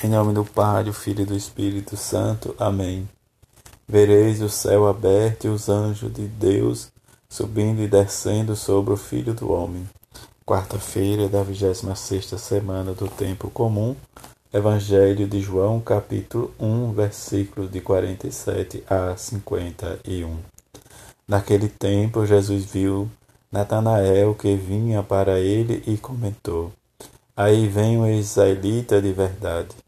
Em nome do Pai, do Filho e do Espírito Santo. Amém. Vereis o céu aberto e os anjos de Deus subindo e descendo sobre o Filho do Homem. Quarta-feira da 26 semana do tempo comum. Evangelho de João, capítulo 1, versículos de 47 a 51. Naquele tempo, Jesus viu Natanael que vinha para ele e comentou: Aí vem o israelita de verdade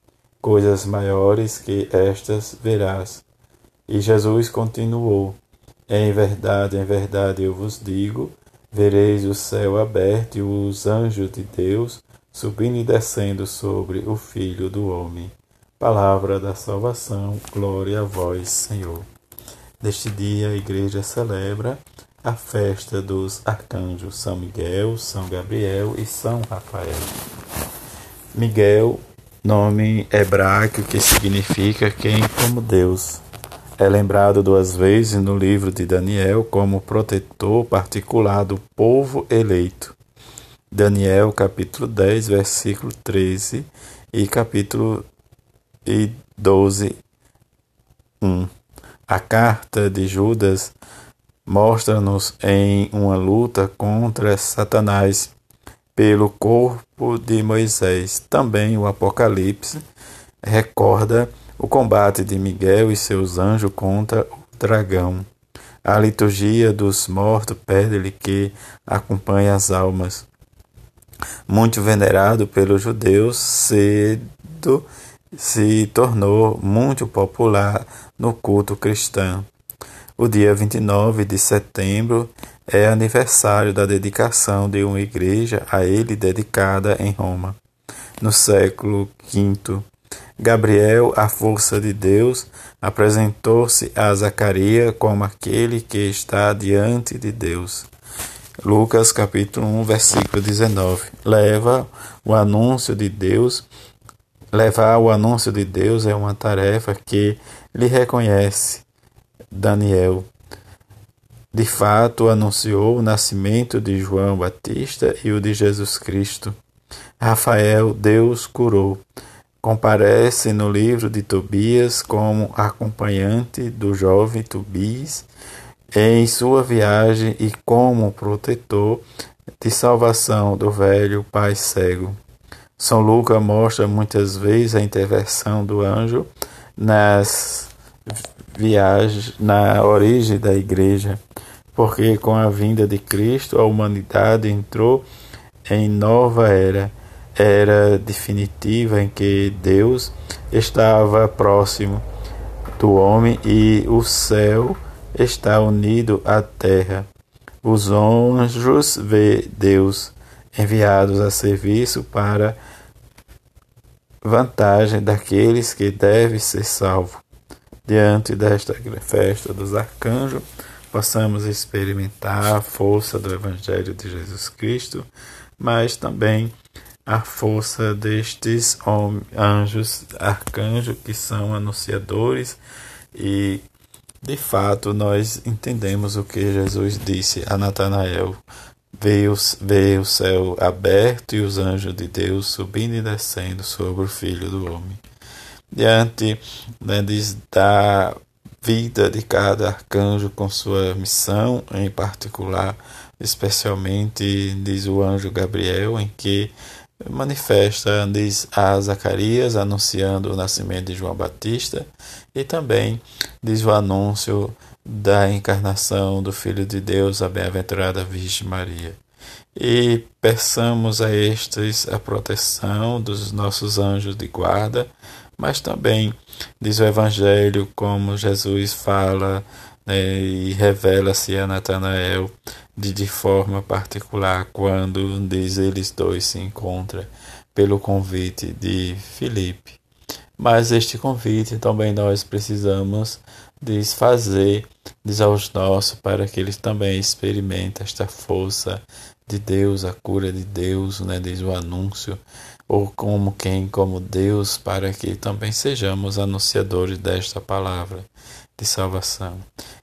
coisas maiores que estas verás. E Jesus continuou: Em verdade, em verdade eu vos digo: vereis o céu aberto e os anjos de Deus subindo e descendo sobre o Filho do Homem. Palavra da salvação, glória a vós, Senhor. Neste dia a igreja celebra a festa dos arcanjos São Miguel, São Gabriel e São Rafael. Miguel nome hebraico que significa quem como Deus. É lembrado duas vezes no livro de Daniel como protetor particular do povo eleito. Daniel capítulo 10, versículo 13 e capítulo 12, 1. A carta de Judas mostra-nos em uma luta contra Satanás pelo corpo de Moisés. Também o Apocalipse recorda o combate de Miguel e seus anjos contra o dragão. A liturgia dos mortos pede-lhe que acompanha as almas. Muito venerado pelos judeus, cedo se tornou muito popular no culto cristão. O dia 29 de setembro é aniversário da dedicação de uma igreja a ele dedicada em Roma. No século V, Gabriel, a força de Deus, apresentou-se a Zacarias como aquele que está diante de Deus. Lucas capítulo 1, versículo 19. Leva o anúncio de Deus. Levar o anúncio de Deus é uma tarefa que lhe reconhece Daniel de fato anunciou o nascimento de João Batista e o de Jesus Cristo. Rafael, Deus curou. Comparece no livro de Tobias como acompanhante do jovem Tobias em sua viagem e como protetor de salvação do velho pai cego. São Lucas mostra muitas vezes a intervenção do anjo nas viagens, na origem da igreja porque com a vinda de Cristo a humanidade entrou em nova era, era definitiva em que Deus estava próximo do homem e o céu está unido à terra. Os anjos vê Deus enviados a serviço para vantagem daqueles que devem ser salvos. Diante desta festa dos arcanjos, possamos experimentar a força do Evangelho de Jesus Cristo, mas também a força destes anjos, arcanjos que são anunciadores e de fato nós entendemos o que Jesus disse a Natanael. Veio, veio o céu aberto e os anjos de Deus subindo e descendo sobre o Filho do Homem. Diante né, da vida de cada arcanjo com sua missão em particular, especialmente diz o anjo Gabriel, em que manifesta diz a Zacarias anunciando o nascimento de João Batista e também diz o anúncio da encarnação do Filho de Deus, a bem-aventurada Virgem Maria. E peçamos a estes a proteção dos nossos anjos de guarda, mas também diz o Evangelho como Jesus fala né, e revela-se a Natanael de, de forma particular quando diz eles dois se encontram pelo convite de Filipe. Mas este convite também nós precisamos desfazer, diz aos nossos, para que eles também experimentem esta força de Deus, a cura de Deus, né, diz o anúncio, ou como quem, como Deus, para que também sejamos anunciadores desta palavra de salvação.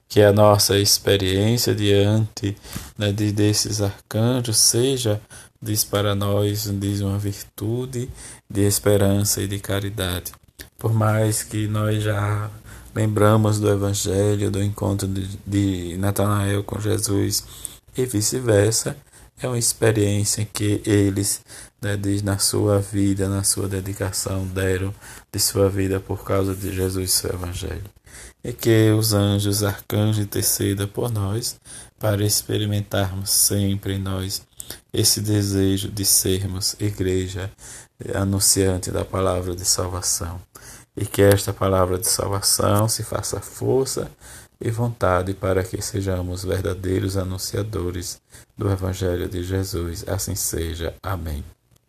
Que a nossa experiência diante né, de, desses arcanjos seja, diz para nós, diz uma virtude de esperança e de caridade. Por mais que nós já lembramos do Evangelho, do encontro de, de Natanael com Jesus e vice-versa, é uma experiência que eles, né, diz, na sua vida, na sua dedicação, deram de sua vida por causa de Jesus seu Evangelho. E que os anjos, arcanjos intercedam por nós para experimentarmos sempre em nós esse desejo de sermos igreja anunciante da palavra de salvação. E que esta palavra de salvação se faça força e vontade para que sejamos verdadeiros anunciadores do Evangelho de Jesus. Assim seja. Amém.